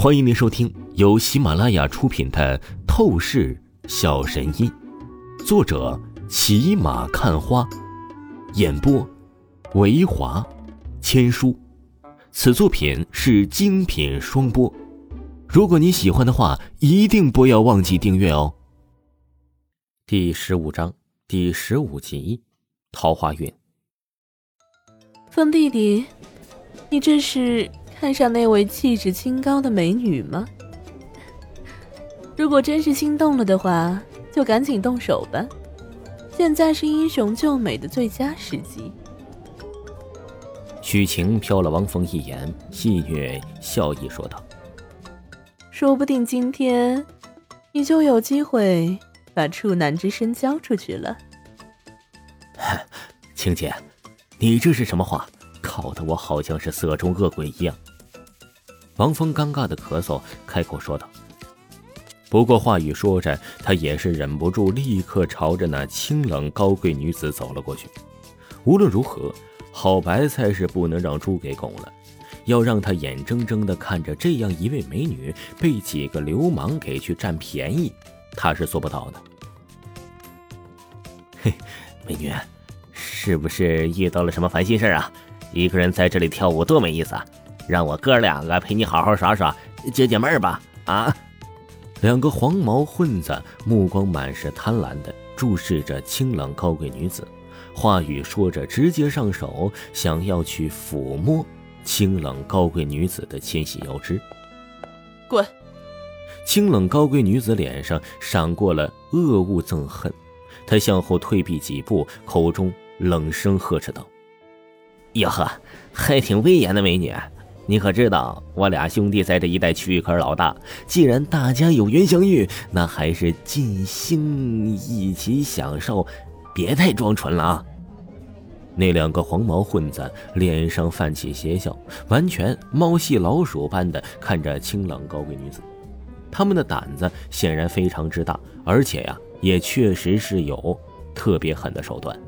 欢迎您收听由喜马拉雅出品的《透视小神医》，作者骑马看花，演播维华千书。此作品是精品双播。如果你喜欢的话，一定不要忘记订阅哦。第十五章第十五集：桃花运。风弟弟，你这是？看上那位气质清高的美女吗？如果真是心动了的话，就赶紧动手吧。现在是英雄救美的最佳时机。许晴瞟了王峰一眼，戏谑笑意说道：“说不定今天你就有机会把处男之身交出去了。”青姐，你这是什么话？搞得我好像是色中恶鬼一样。王峰尴尬的咳嗽，开口说道：“不过话语说着，他也是忍不住，立刻朝着那清冷高贵女子走了过去。无论如何，好白菜是不能让猪给拱了，要让他眼睁睁的看着这样一位美女被几个流氓给去占便宜，他是做不到的。”嘿，美女，是不是遇到了什么烦心事啊？一个人在这里跳舞多没意思啊！让我哥两个陪你好好耍耍，解解闷儿吧！啊！两个黄毛混子目光满是贪婪的注视着清冷高贵女子，话语说着，直接上手，想要去抚摸清冷高贵女子的纤细腰肢。滚！清冷高贵女子脸上闪过了恶恶憎恨，她向后退避几步，口中冷声呵斥道：“哟呵，还挺威严的美女。”你可知道，我俩兄弟在这一带区域可是老大。既然大家有缘相遇，那还是尽兴一起享受，别太装纯了啊！那两个黄毛混子脸上泛起邪笑，完全猫戏老鼠般的看着清冷高贵女子。他们的胆子显然非常之大，而且呀，也确实是有特别狠的手段。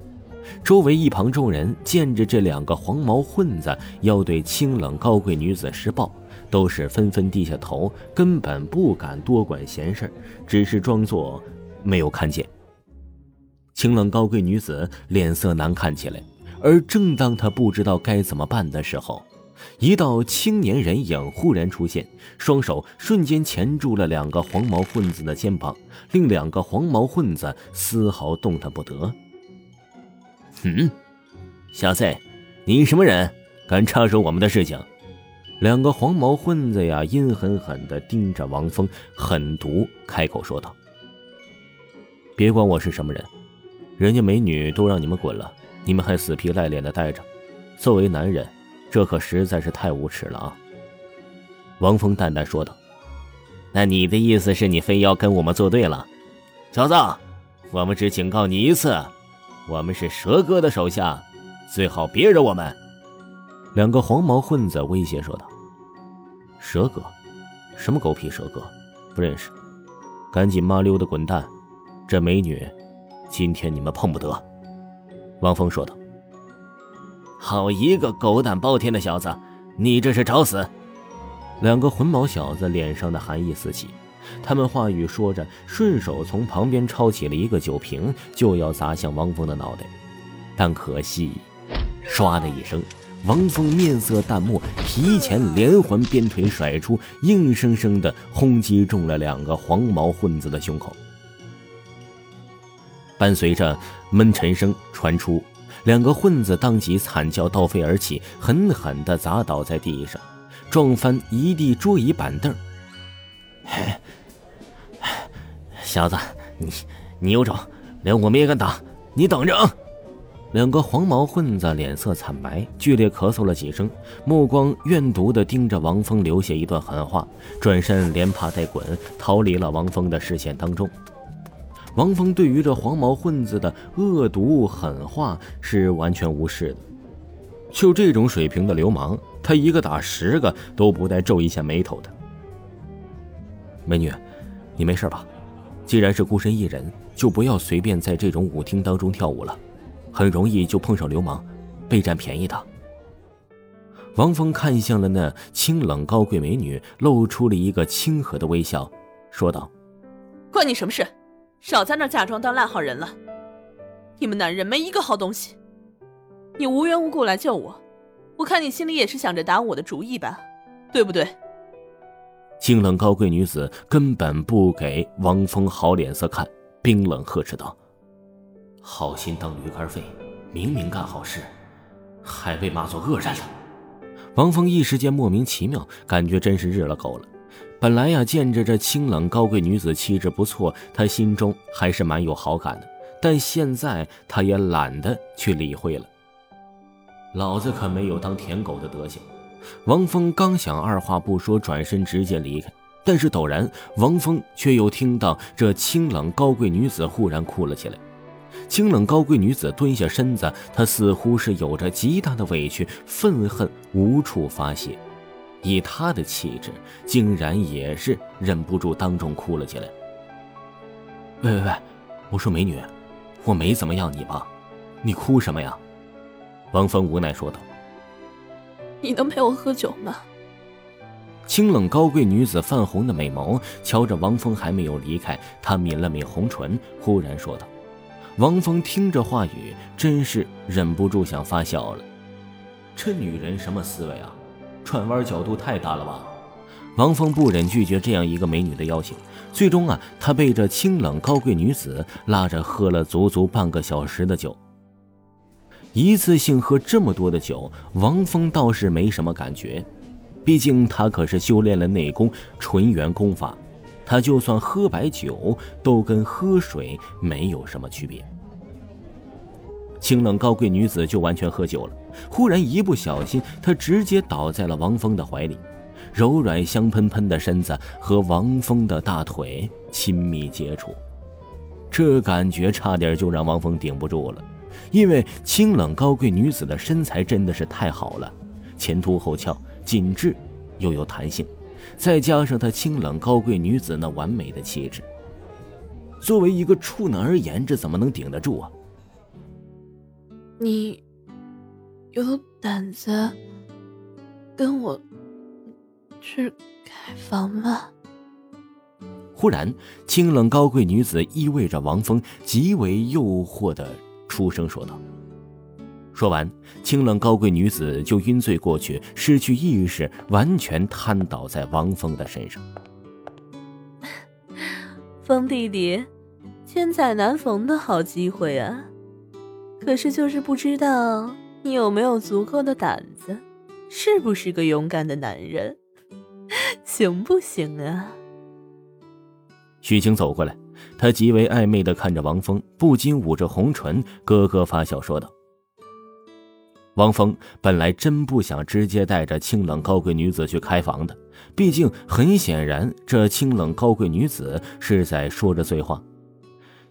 周围一旁众人见着这两个黄毛混子要对清冷高贵女子施暴，都是纷纷低下头，根本不敢多管闲事，只是装作没有看见。清冷高贵女子脸色难看起来，而正当她不知道该怎么办的时候，一道青年人影忽然出现，双手瞬间钳住了两个黄毛混子的肩膀，令两个黄毛混子丝毫动弹不得。嗯，小子，你什么人，敢插手我们的事情？两个黄毛混子呀，阴狠狠地盯着王峰，狠毒开口说道：“别管我是什么人，人家美女都让你们滚了，你们还死皮赖脸的待着。作为男人，这可实在是太无耻了啊！”王峰淡淡说道：“那你的意思是你非要跟我们作对了？小子，我们只警告你一次。”我们是蛇哥的手下，最好别惹我们。”两个黄毛混子威胁说道。“蛇哥？什么狗屁蛇哥？不认识，赶紧麻溜的滚蛋！这美女，今天你们碰不得。”王峰说道。“好一个狗胆包天的小子，你这是找死！”两个混毛小子脸上的寒意四起。他们话语说着，顺手从旁边抄起了一个酒瓶，就要砸向王峰的脑袋。但可惜，唰的一声，王峰面色淡漠，提前连环鞭腿甩出，硬生生的轰击中了两个黄毛混子的胸口。伴随着闷沉声传出，两个混子当即惨叫倒飞而起，狠狠地砸倒在地上，撞翻一地桌椅板凳。嘿。小子，你你有种，连我们也敢打！你等着！两个黄毛混子脸色惨白，剧烈咳嗽了几声，目光怨毒地盯着王峰，留下一段狠话，转身连爬带滚逃离了王峰的视线当中。王峰对于这黄毛混子的恶毒狠话是完全无视的，就这种水平的流氓，他一个打十个都不带皱一下眉头的。美女，你没事吧？既然是孤身一人，就不要随便在这种舞厅当中跳舞了，很容易就碰上流氓，被占便宜的。王峰看向了那清冷高贵美女，露出了一个亲和的微笑，说道：“关你什么事？少在那假装当烂好人了。你们男人没一个好东西。你无缘无故来救我，我看你心里也是想着打我的主意吧，对不对？”清冷高贵女子根本不给王峰好脸色看，冰冷呵斥道：“好心当驴肝肺，明明干好事，还被骂作恶人了。”王峰一时间莫名其妙，感觉真是日了狗了。本来呀，见着这清冷高贵女子气质不错，他心中还是蛮有好感的。但现在他也懒得去理会了。老子可没有当舔狗的德行。王峰刚想二话不说转身直接离开，但是陡然，王峰却又听到这清冷高贵女子忽然哭了起来。清冷高贵女子蹲下身子，她似乎是有着极大的委屈、愤恨无处发泄。以她的气质，竟然也是忍不住当众哭了起来。喂喂喂，我说美女，我没怎么样你吧？你哭什么呀？王峰无奈说道。你能陪我喝酒吗？清冷高贵女子泛红的美眸瞧着王峰还没有离开，她抿了抿红唇，忽然说道。王峰听着话语，真是忍不住想发笑了。这女人什么思维啊？转弯角度太大了吧？王峰不忍拒绝这样一个美女的邀请，最终啊，他被这清冷高贵女子拉着喝了足足半个小时的酒。一次性喝这么多的酒，王峰倒是没什么感觉，毕竟他可是修炼了内功纯元功法。他就算喝白酒，都跟喝水没有什么区别。清冷高贵女子就完全喝酒了，忽然一不小心，她直接倒在了王峰的怀里，柔软香喷喷的身子和王峰的大腿亲密接触，这感觉差点就让王峰顶不住了，因为清冷高贵女子的身材真的是太好了，前凸后翘，紧致又有弹性。再加上她清冷高贵女子那完美的气质，作为一个处男而言，这怎么能顶得住啊？你有胆子跟我去开房吗？忽然，清冷高贵女子依偎着王峰极为诱惑的出声说道。说完，清冷高贵女子就晕醉过去，失去意识，完全瘫倒在王峰的身上。峰弟弟，千载难逢的好机会啊！可是就是不知道你有没有足够的胆子，是不是个勇敢的男人，行不行啊？许晴走过来，他极为暧昧的看着王峰，不禁捂着红唇，咯咯发笑说道。王峰本来真不想直接带着清冷高贵女子去开房的，毕竟很显然，这清冷高贵女子是在说着醉话。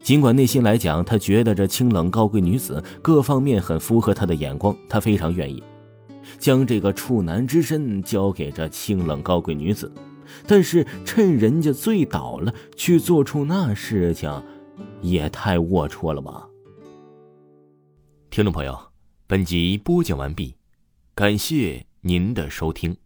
尽管内心来讲，他觉得这清冷高贵女子各方面很符合他的眼光，他非常愿意将这个处男之身交给这清冷高贵女子。但是趁人家醉倒了去做出那事情，也太龌龊了吧！听众朋友。本集播讲完毕，感谢您的收听。